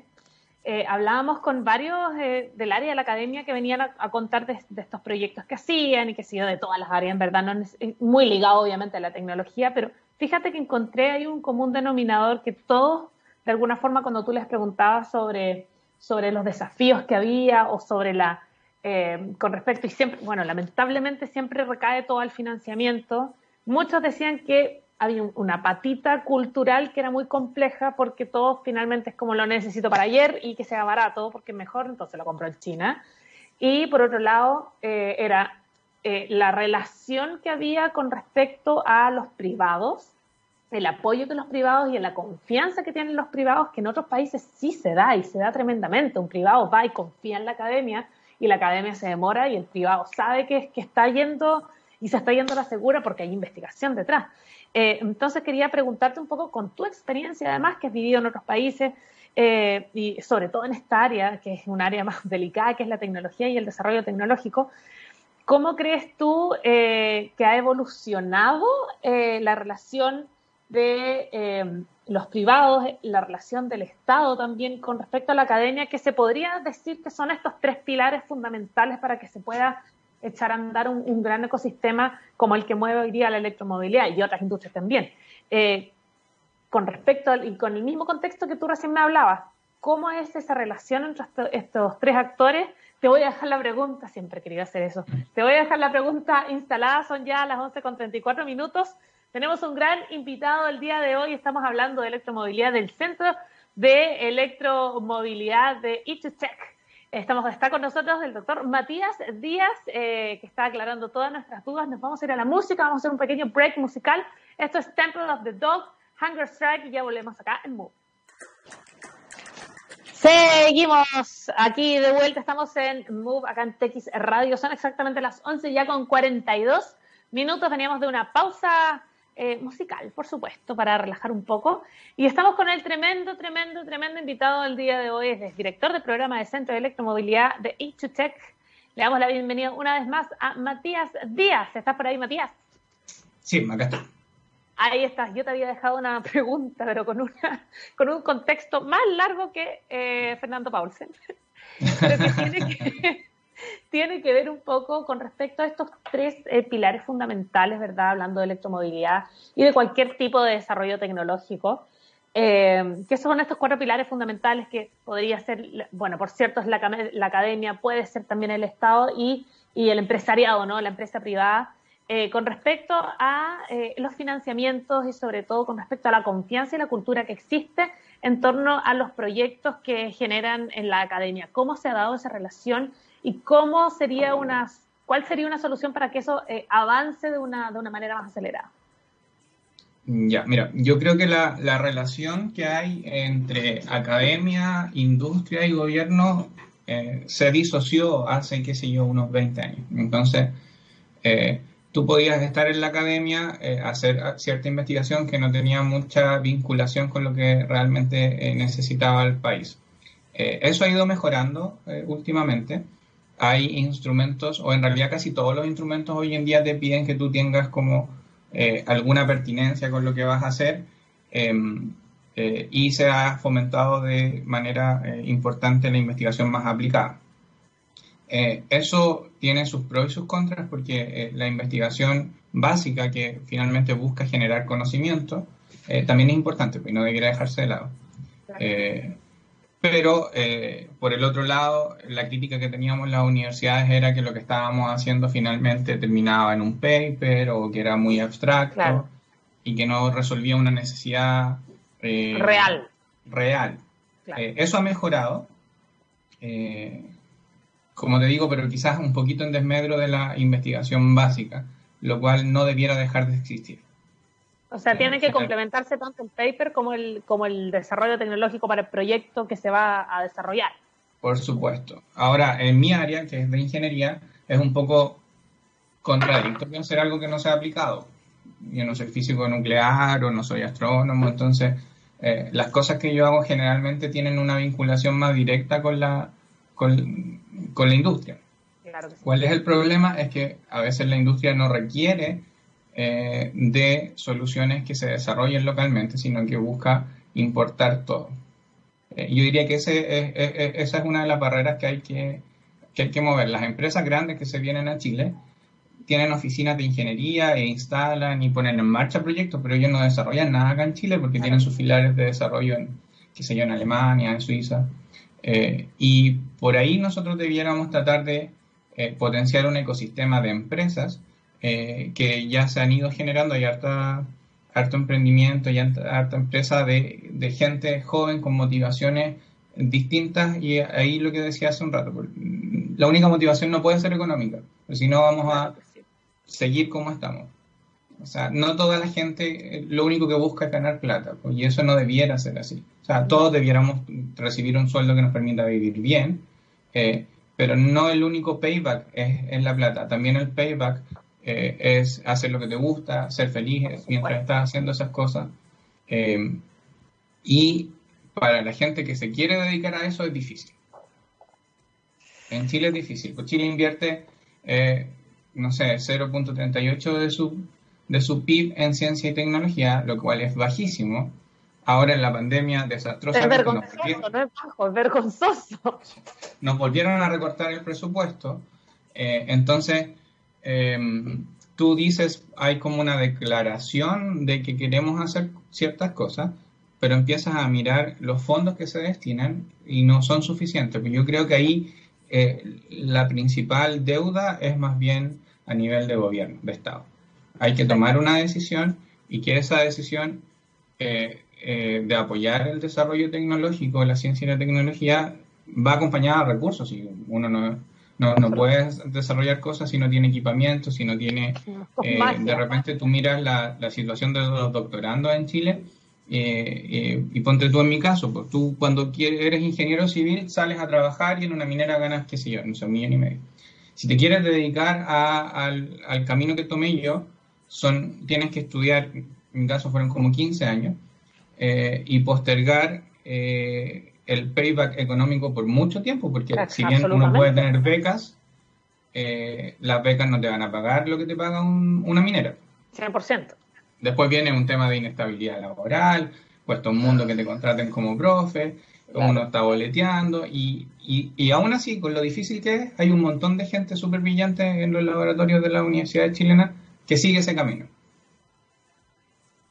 eh, hablábamos con varios del área de la academia que venían a, contar de, estos proyectos que hacían y que sido de todas las áreas, en verdad, no es, muy ligado obviamente a la tecnología, pero fíjate que encontré ahí un común denominador que todos, de alguna forma, cuando tú les preguntabas sobre, sobre los desafíos que había o sobre la eh, con respecto, y siempre, bueno, lamentablemente siempre recae todo el financiamiento. Muchos decían que había una patita cultural que era muy compleja porque todo finalmente es como lo necesito para ayer y que sea barato porque mejor, entonces lo compro en China. Y por otro lado, eh, era eh, la relación que había con respecto a los privados, el apoyo de los privados y la confianza que tienen los privados, que en otros países sí se da y se da tremendamente. Un privado va y confía en la academia y la academia se demora y el privado sabe que, que está yendo y se está yendo a la segura porque hay investigación detrás. Eh, entonces quería preguntarte un poco con tu experiencia, además, que has vivido en otros países eh, y sobre todo en esta área, que es un área más delicada, que es la tecnología y el desarrollo tecnológico. ¿Cómo crees tú eh, que ha evolucionado la relación de los privados, la relación del Estado también con respecto a la academia, que se podría decir que son estos tres pilares fundamentales para que se pueda echar a andar un, gran ecosistema como el que mueve hoy día la electromovilidad y otras industrias también. Eh, con respecto al, y con el mismo contexto que tú recién me hablabas, ¿cómo es esa relación entre estos tres actores? Te voy a dejar la pregunta, siempre quería hacer eso, te voy a dejar la pregunta instalada, son ya las 11 con 34 minutos. Tenemos un gran invitado el día de hoy. Estamos hablando de electromovilidad del Centro de Electromovilidad de Itutech. Estamos, está con nosotros el doctor Matías Díaz, eh, que está aclarando todas nuestras dudas. Nos vamos a ir a la música, vamos a hacer un pequeño break musical. Esto es Temple of the Dog, Hunger Strike, y ya volvemos acá en Move. Seguimos aquí de vuelta, estamos en Move, acá en TX Radio. Son exactamente las 11 ya con 42 minutos. Veníamos de una pausa eh, musical, por supuesto, para relajar un poco. Y estamos con el tremendo, tremendo, tremendo invitado del día de hoy, es director del programa de Centro de Electromovilidad de E2Tech. Le damos la bienvenida una vez más a Matías Díaz. ¿Estás por ahí, Matías? Sí, acá estoy. Ahí estás. Yo te había dejado una pregunta, pero con, una, con un contexto más largo que eh, Fernando Paulsen. tiene que, tiene que ver un poco con respecto a estos tres eh, pilares fundamentales, ¿verdad? Hablando de electromovilidad y de cualquier tipo de desarrollo tecnológico. Eh, ¿Qué son estos cuatro pilares fundamentales que podría ser, bueno, por cierto, es la, academia, puede ser también el Estado y, el empresariado, ¿no? La empresa privada. Eh, con respecto a eh, los financiamientos y sobre todo con respecto a la confianza y la cultura que existe en torno a los proyectos que generan en la academia. ¿Cómo se ha dado esa relación y cómo sería una, cuál sería una solución para que eso avance de una, de una manera más acelerada? Ya, mira, yo creo que la, relación que hay entre academia, industria y gobierno eh, se disoció hace, qué sé yo, unos 20 años. Entonces, eh, tú podías estar en la academia, eh, hacer cierta investigación que no tenía mucha vinculación con lo que realmente necesitaba el país. eso ha ido mejorando últimamente. Hay instrumentos, o en realidad casi todos los instrumentos hoy en día te piden que tú tengas como eh, alguna pertinencia con lo que vas a hacer em, eh, y se ha fomentado de manera eh, importante la investigación más aplicada. eso tiene sus pros y sus contras porque la investigación básica que finalmente busca generar conocimiento también es importante y no debería dejarse de lado. Pero eh, por el otro lado, la crítica que teníamos en las universidades era que lo que estábamos haciendo finalmente terminaba en un paper o que era muy abstracto y que no resolvía una necesidad eh, real. Real. Eh, eso ha mejorado, como te digo, pero quizás un poquito en desmedro de la investigación básica, lo cual no debiera dejar de existir. O sea, tiene que complementarse tanto el paper como el, como el desarrollo tecnológico para el proyecto que se va a desarrollar. Por supuesto. Ahora, en mi área, que es de ingeniería, es un poco contradictorio hacer algo que no se ha aplicado. Yo no soy físico nuclear o no soy astrónomo, entonces eh, las cosas que yo hago generalmente tienen una vinculación más directa con la, con, la industria. ¿Cuál es el problema? Es que a veces la industria no requiere eh, de soluciones que se desarrollen localmente, sino que busca importar todo. Eh, yo diría que ese esa es una de las barreras que hay que, que hay que mover. Las empresas grandes que se vienen a Chile tienen oficinas de ingeniería e instalan y ponen en marcha proyectos, pero ellos no desarrollan nada acá en Chile porque tienen sus filiales de desarrollo en, qué sé yo, en Alemania, en Suiza. Eh, y por ahí nosotros debiéramos tratar de potenciar un ecosistema de empresas eh, que ya se han ido generando, hay harta, harto emprendimiento y harta empresa de, de, gente joven con motivaciones distintas y ahí lo que decía hace un rato, la única motivación no puede ser económica, si no vamos a seguir como estamos. O sea, no toda la gente eh, lo único que busca es ganar plata, pues, y eso no debiera ser así. O sea, todos debiéramos recibir un sueldo que nos permita vivir bien, eh, pero no el único payback es, es, la plata. También el payback eh, es hacer lo que te gusta, ser feliz mientras estás haciendo esas cosas. Eh, y para la gente que se quiere dedicar a eso es difícil. En Chile es difícil. Pues Chile invierte, eh, no sé, 0.38 de su, de su PIB en ciencia y tecnología, lo cual es bajísimo. Ahora en la pandemia desastrosa. Es vergonzoso, no es bajo, es vergonzoso. Nos volvieron a recortar el presupuesto. entonces, Em, tú dices, hay como una declaración de que queremos hacer ciertas cosas, pero empiezas a mirar los fondos que se destinan y no son suficientes. Yo creo que ahí eh, la principal deuda es más bien a nivel de gobierno, de Estado. Hay que tomar una decisión y que esa decisión eh, eh, de apoyar el desarrollo tecnológico, la ciencia y la tecnología, va acompañada de recursos. Y uno no, no, no puedes desarrollar cosas si no tiene equipamiento, si no tiene... Eh, de repente tú miras la, la, situación de los doctorandos en Chile eh, eh, y ponte tú en mi caso, pues tú cuando quieres, eres ingeniero civil sales a trabajar y en una minera ganas, qué sé yo, no sé, un millón y medio. Si te quieres dedicar al, al, camino que tomé yo, son, tienes que estudiar, en mi caso fueron como 15 años, y postergar el payback económico por mucho tiempo, porque si bien uno puede tener becas, eh, las becas no te van a pagar lo que te paga una minera. 100%. Después viene un tema de inestabilidad laboral, puesto un mundo que te contraten como profe, uno está boleteando, y, y, y, aún así, con lo difícil que es, hay un montón de gente súper brillante en los laboratorios de la Universidad Chilena que sigue ese camino.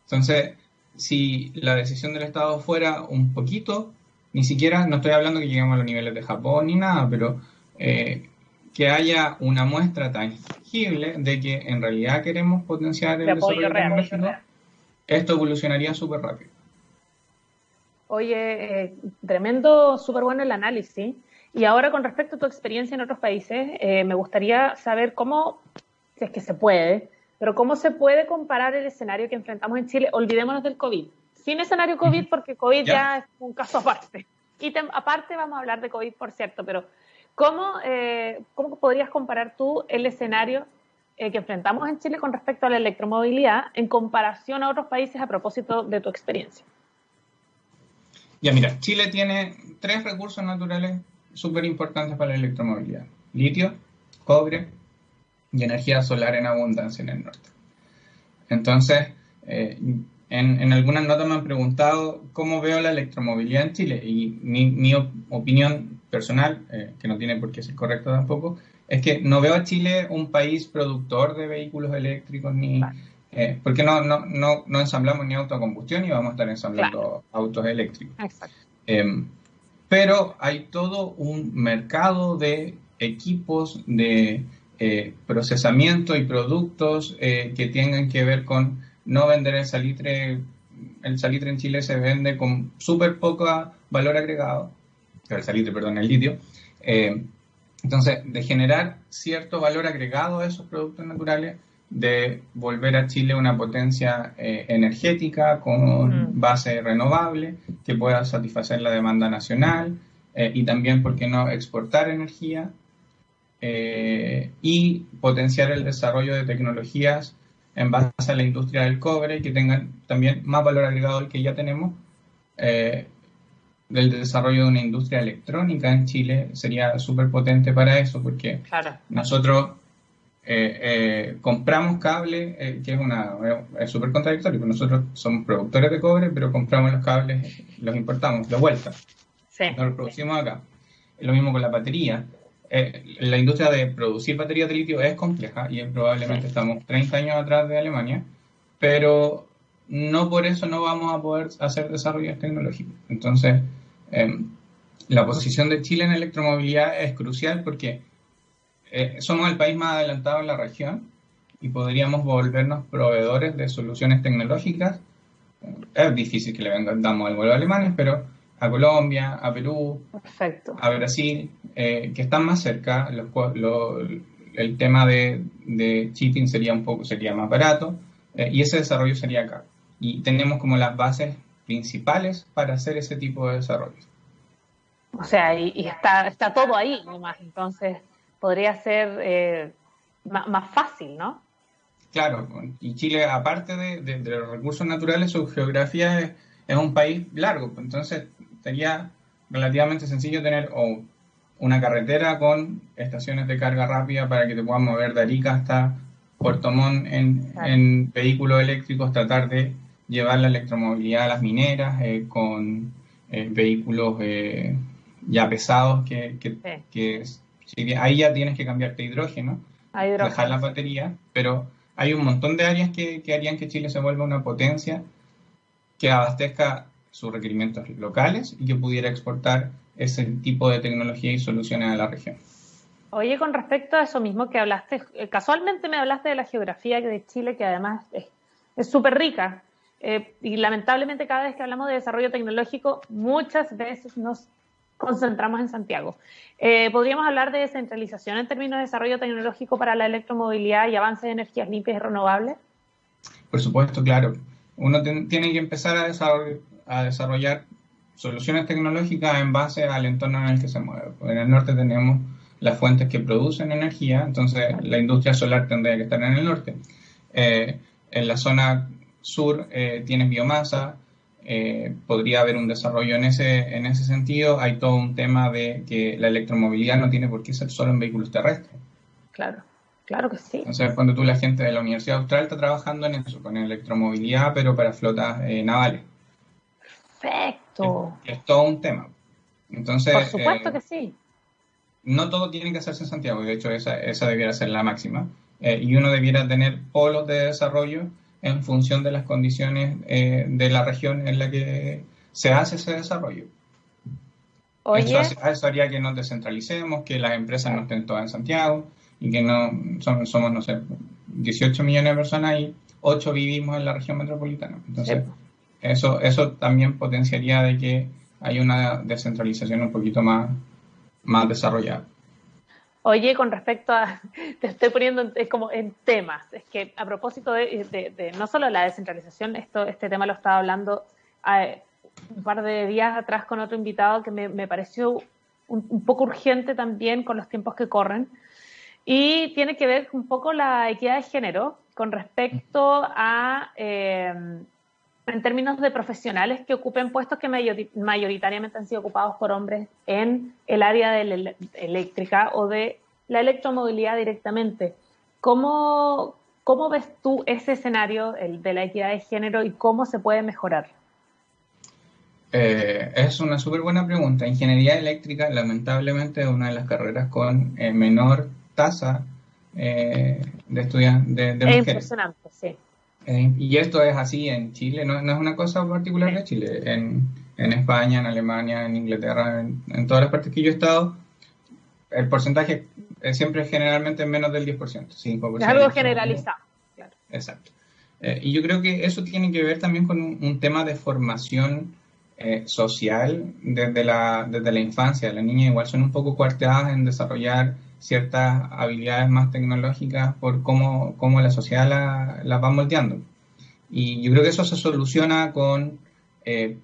Entonces, si la decisión del Estado fuera un poquito, ni siquiera, no estoy hablando que lleguemos a los niveles de Japón ni nada, pero eh, que haya una muestra tangible de que en realidad queremos potenciar el desarrollo tecnológico, esto evolucionaría súper rápido. Oye, eh, tremendo, súper bueno el análisis. Y ahora con respecto a tu experiencia en otros países, eh, me gustaría saber cómo, si es que se puede, pero cómo se puede comparar el escenario que enfrentamos en Chile. Olvidémonos del COVID. Sin escenario COVID, porque COVID ya, es un caso aparte. Y aparte vamos a hablar de COVID, por cierto, pero ¿cómo, eh, ¿cómo podrías comparar tú el escenario eh, que enfrentamos en Chile con respecto a la electromovilidad en comparación a otros países a propósito de tu experiencia? Ya, mira, Chile tiene tres recursos naturales súper importantes para la electromovilidad. Litio, cobre y energía solar en abundancia en el norte. Entonces, eh, en, algunas notas me han preguntado cómo veo la electromovilidad en Chile y mi, opinión personal, eh, que no tiene por qué ser correcta tampoco, es que no veo a Chile un país productor de vehículos eléctricos ni... Eh, porque no, no, no, no, ensamblamos ni autocombustión y vamos a estar ensamblando autos eléctricos. Exacto. Em, pero hay todo un mercado de equipos de eh, procesamiento y productos que tengan que ver con no vender el salitre. El salitre en Chile se vende con súper poco valor agregado, el salitre, perdón, el litio. Eh, entonces, de generar cierto valor agregado a esos productos naturales, de volver a Chile una potencia energética con base renovable que pueda satisfacer la demanda nacional, eh, y también, ¿por qué no?, exportar energía eh, y potenciar el desarrollo de tecnologías en base a la industria del cobre y que tengan también más valor agregado del que ya tenemos. Eh, del desarrollo de una industria electrónica en Chile sería súper potente para eso, porque nosotros compramos cable, que es una es súper contradictorio, porque nosotros somos productores de cobre, pero compramos los cables, los importamos de vuelta. No lo producimos acá. Lo mismo con la batería. Eh, la industria de producir baterías de litio es compleja y probablemente estamos 30 años atrás de Alemania, pero no por eso no vamos a poder hacer desarrollos tecnológicos. Entonces, em, la posición de Chile en electromovilidad es crucial porque eh, somos el país más adelantado en la región y podríamos volvernos proveedores de soluciones tecnológicas. Es difícil que le vendamos al vuelo a alemanes, pero a Colombia, a Perú, a Brasil, eh, que están más cerca. el tema de, de, cheating sería un poco sería más barato eh, y ese desarrollo sería acá. Y tenemos como las bases principales para hacer ese tipo de desarrollo. O sea, y, está, está todo ahí nomás, entonces podría ser eh, más, fácil, ¿no? Claro, y Chile, aparte de, los recursos naturales, su geografía es, es un país largo, entonces sería relativamente sencillo tener una carretera con estaciones de carga rápida para que te puedas mover de Arica hasta Puerto Montt en, vehículos eléctricos, tratar de llevar la electromovilidad a las mineras eh, con eh, vehículos eh, ya pesados que, ahí ya tienes que cambiarte hidrógeno, hidrógeno, dejar la batería, pero hay un montón de áreas que, que harían que Chile se vuelva una potencia que abastezca sus requerimientos locales y que pudiera exportar ese tipo de tecnología y soluciones a la región. Oye, con respecto a eso mismo que hablaste, eh, casualmente me hablaste de la geografía de Chile, que además es súper rica. Eh, y lamentablemente cada vez que hablamos de desarrollo tecnológico, muchas veces nos concentramos en Santiago. Eh, ¿Podríamos hablar de descentralización en términos de desarrollo tecnológico para la electromovilidad y avance de energías limpias y renovables? Por supuesto, claro. Uno tiene que empezar a desarrollar, a desarrollar soluciones tecnológicas en base al entorno en el que se mueve. En el norte tenemos las fuentes que producen energía, entonces la industria solar tendría que estar en el norte. Eh, en la zona sur eh, tienes biomasa, eh, podría haber un desarrollo en ese, en ese sentido. Hay todo un tema de que la electromovilidad no tiene por qué ser solo en vehículos terrestres. Claro, claro que sí. Entonces, cuando tú, la gente de la Universidad Austral, está trabajando en eso, con electromovilidad, pero para flotas navales. Perfecto. Es, todo un tema. Entonces, Por supuesto eh, que sí. No todo tiene que hacerse en Santiago, de hecho esa, esa debiera ser la máxima. Eh, y uno debiera tener polos de desarrollo en función de las condiciones eh, de la región en la que se hace ese desarrollo. Oye. Eso, haría que nos descentralicemos, que las empresas no estén todas en Santiago y que no somos, no sé, 18 millones de personas y 8 vivimos en la región metropolitana. Entonces, eso, eso también potenciaría de que hay una descentralización un poquito más, más desarrollada. Oye, con respecto a, te estoy poniendo como en temas, es que a propósito de, no solo la descentralización, esto, este tema lo estaba hablando eh, un par de días atrás con otro invitado que me, pareció un, poco urgente también con los tiempos que corren, y tiene que ver un poco la equidad de género con respecto a eh, en términos de profesionales que ocupen puestos que mayoritariamente han sido ocupados por hombres en el área de la eléctrica o de la electromovilidad directamente. ¿Cómo, cómo ves tú ese escenario, el de la equidad de género, y cómo se puede mejorar? Eh, es una súper buena pregunta. Ingeniería eléctrica, lamentablemente, es una de las carreras con eh, menor tasa eh, de estudiantes de, de mujeres. Impresionante, sí. Eh, y esto es así en Chile, no, es una cosa particular de Chile. En, España, en Alemania, en Inglaterra, en, todas las partes que yo he estado, el porcentaje es siempre generalmente menos del 10%, 5%. Es algo generalizado. Claro. Exacto. Eh, y yo creo que eso tiene que ver también con un, tema de formación eh, social desde la, desde la infancia. Las niñas igual son un poco cuarteadas en desarrollar ciertas habilidades más tecnológicas por cómo, cómo la sociedad las la va moldeando. Y yo creo que eso se soluciona con, eh,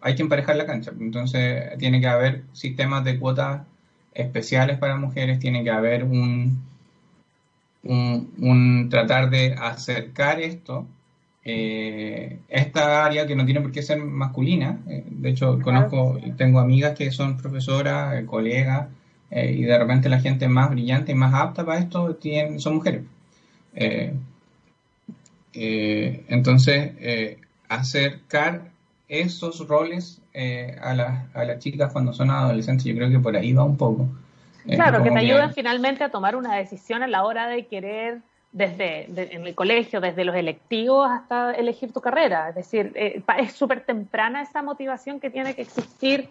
hay que emparejar la cancha, entonces tiene que haber sistemas de cuotas especiales para mujeres, tiene que haber un, un, tratar de acercar esto, eh, esta área que no tiene por qué ser masculina, eh, de hecho conozco, tengo amigas que son profesoras, colegas, eh, y de repente la gente más brillante y más apta para esto tienen, son mujeres. Eh, eh, entonces, acercar esos roles a, las chicas cuando son adolescentes, yo creo que por ahí va un poco. Claro, que te ayuden finalmente a tomar una decisión a la hora de querer desde en el colegio, desde los electivos hasta elegir tu carrera. Es decir, es súper temprana esa motivación que tiene que existir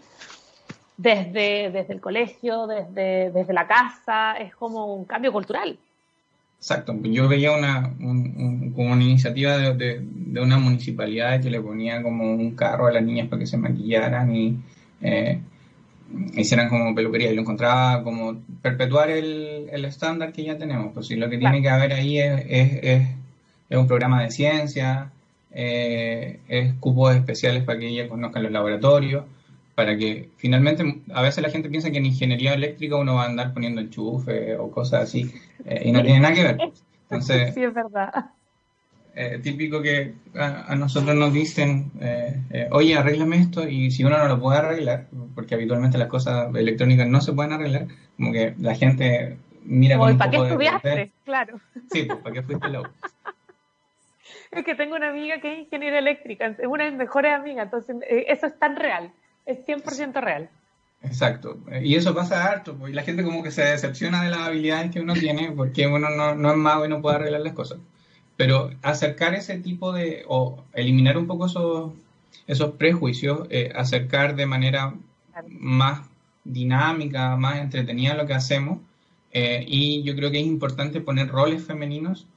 desde, desde el colegio, desde, desde la casa, es como un cambio cultural. Exacto, yo veía una, como una iniciativa de, de, una municipalidad que le ponía como un carro a las niñas para que se maquillaran y eh, hicieran como peluquería y lo encontraba como perpetuar el, el estándar que ya tenemos. Pues sí, lo que tiene que haber ahí es, es, es, un programa de ciencia, eh, es cupos especiales para que ellas conozcan los laboratorios para que finalmente a veces la gente piensa que en ingeniería eléctrica uno va a andar poniendo enchufe o cosas así eh, y no tiene nada que ver. Entonces, sí, es verdad. Eh, típico que a, nosotros nos dicen, eh, oye, arréglame esto y si uno no lo puede arreglar, porque habitualmente las cosas electrónicas no se pueden arreglar, como que la gente mira como ¿Para qué estudiaste? claro. Sí, pues, ¿para qué fuiste loco? Es que tengo una amiga que es ingeniera eléctrica, es una de mis mejores amigas, entonces eso es tan real es 100% real. Exacto. Y eso pasa harto, pues, y la gente como que se decepciona de las habilidades que uno tiene porque uno no, no es mago y no puede arreglar las cosas. Pero acercar ese tipo de, o eliminar un poco esos, esos prejuicios, eh, acercar de manera más dinámica, más entretenida lo que hacemos. Eh, y yo creo que es importante poner roles femeninos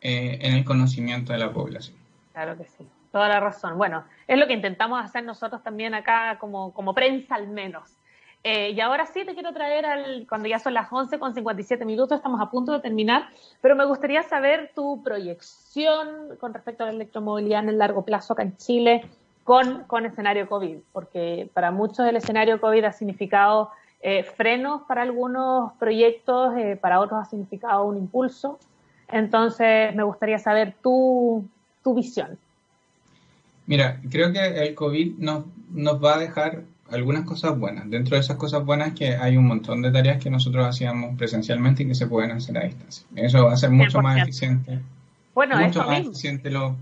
eh, en el conocimiento de la población. Claro que sí. Toda la razón. Bueno, es lo que intentamos hacer nosotros también acá como, como prensa al menos. Eh, y ahora sí te quiero traer al, cuando ya son las 11 con 57 minutos, estamos a punto de terminar, pero me gustaría saber tu proyección con respecto a la electromovilidad en el largo plazo acá en Chile con, con escenario COVID, porque para muchos el escenario COVID ha significado eh, frenos para algunos proyectos, eh, para otros ha significado un impulso. Entonces, me gustaría saber tu, tu visión. Mira, creo que el COVID nos, nos va a dejar algunas cosas buenas. Dentro de esas cosas buenas que hay un montón de tareas que nosotros hacíamos presencialmente y que se pueden hacer a distancia. Eso va a ser mucho más eficiente. Bueno, mucho más eficiente lo...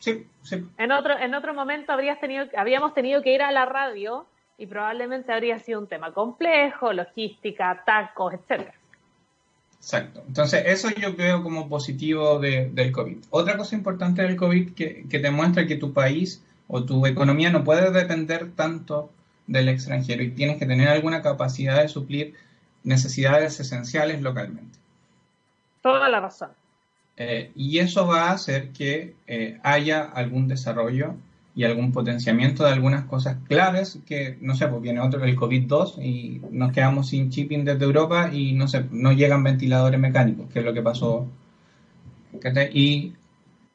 Sí, sí. En otro, en otro momento habrías tenido, habíamos tenido que ir a la radio y probablemente habría sido un tema complejo, logística, tacos, etcétera. Exacto. Entonces, eso yo veo como positivo del COVID. Otra cosa importante del COVID que, que te muestra que tu país o tu economía no puede depender tanto del extranjero y tienes que tener alguna capacidad de suplir necesidades esenciales localmente. Toda la razón. Eh, y eso va a hacer que eh, haya algún desarrollo y algún potenciamiento de algunas cosas claves que, no sé, pues viene otro, el COVID-2 y nos quedamos sin shipping desde Europa y no sé, no llegan ventiladores mecánicos, que es lo que pasó. Y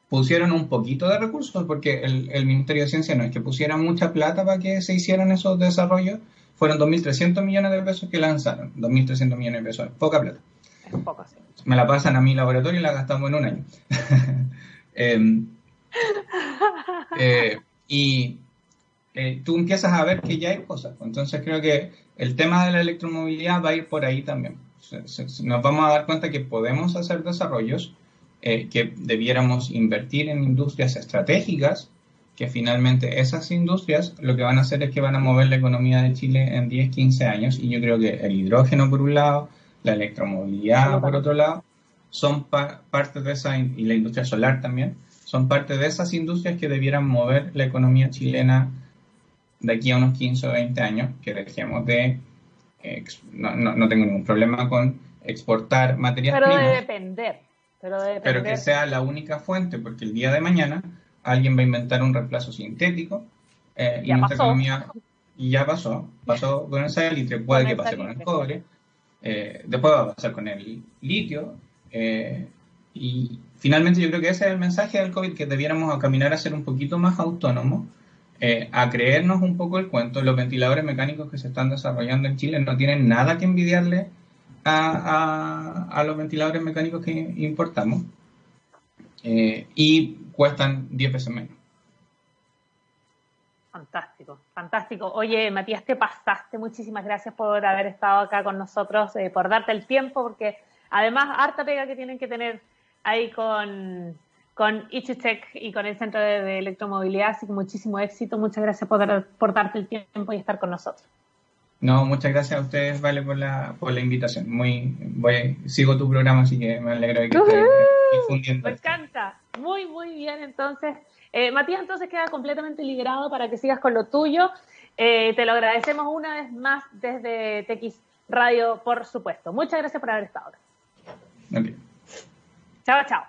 pusieron un poquito de recursos, porque el, Ministerio de Ciencia no es que pusiera mucha plata para que se hicieran esos desarrollos, fueron 2.300 millones de pesos que lanzaron, 2.300 millones de pesos, poca plata. Es poco, sí. Me la pasan a mi laboratorio y la gastamos en un año. Em, eh, y eh, tú empiezas a ver que ya hay cosas. Entonces creo que el tema de la electromovilidad va a ir por ahí también. Nos vamos a dar cuenta que podemos hacer desarrollos eh, que debiéramos invertir en industrias estratégicas, que finalmente esas industrias lo que van a hacer es que van a mover la economía de Chile en 10, 15 años y yo creo que el hidrógeno por un lado, la electromovilidad por otro lado, son parte de esa, y la industria solar también, son parte de esas industrias que debieran mover la economía chilena de aquí a unos 15 o 20 años, que dejemos de, no, no, tengo ningún problema con exportar materias Pero de depender pero, que sea la única fuente, porque el día de mañana alguien va a inventar un reemplazo sintético eh, y nuestra economía y ya pasó, pasó con el salitre, puede que pase con el cobre, eh, después va a pasar con el litio eh, y finalmente yo creo que ese es el mensaje del COVID, que debiéramos caminar a ser un poquito más autónomos, a creernos un poco el cuento. Los ventiladores mecánicos que se están desarrollando en Chile no tienen nada que envidiarle a, los ventiladores mecánicos que importamos eh, y cuestan 10 veces menos. Fantástico, fantástico. Oye, Matías, te pasaste. Muchísimas gracias por haber estado acá con nosotros, eh, por darte el tiempo, porque además, harta pega que tienen que tener ahí con, con Ichutech y con el Centro de, Electromovilidad. Así que muchísimo éxito. Muchas gracias por, por darte el tiempo y estar con nosotros. No, muchas gracias a ustedes, Vale, por la, por la invitación. Muy, voy, sigo tu programa, así que me alegro de que estés difundiendo. Me encanta. Muy, muy bien, entonces. Eh, Matías, entonces queda completamente liberado para que sigas con lo tuyo. Eh, te lo agradecemos una vez más desde TX Radio, por supuesto. Muchas gracias por haber estado acá. Chao, chao.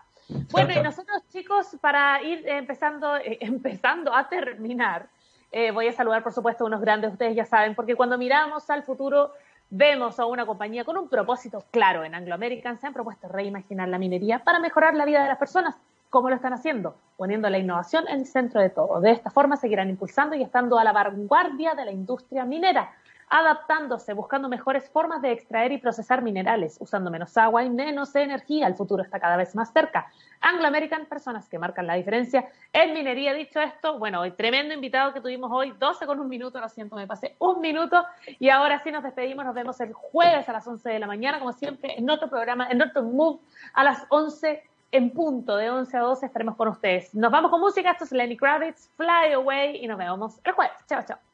Bueno, y nosotros, chicos, para ir empezando, eh, empezando a terminar, eh, voy a saludar, por supuesto, a unos grandes, ustedes ya saben, porque cuando miramos al futuro vemos a una compañía con un propósito claro. En Anglo American se han propuesto reimaginar la minería para mejorar la vida de las personas. ¿Cómo lo están haciendo? Poniendo la innovación en el centro de todo. De esta forma seguirán impulsando y estando a la vanguardia de la industria minera adaptándose, buscando mejores formas de extraer y procesar minerales, usando menos agua y menos energía. El futuro está cada vez más cerca. Anglo American, personas que marcan la diferencia en minería. Dicho esto, bueno, el tremendo invitado que tuvimos hoy, 12 con un minuto, lo siento, me pasé un minuto y ahora sí nos despedimos, nos vemos el jueves a las 11 de la mañana, como siempre, en otro programa, en otro Move, a las 11 en punto, de 11 a 12 estaremos con ustedes. Nos vamos con música, esto es Lenny Kravitz, Fly Away y nos vemos el jueves. Chao, chao.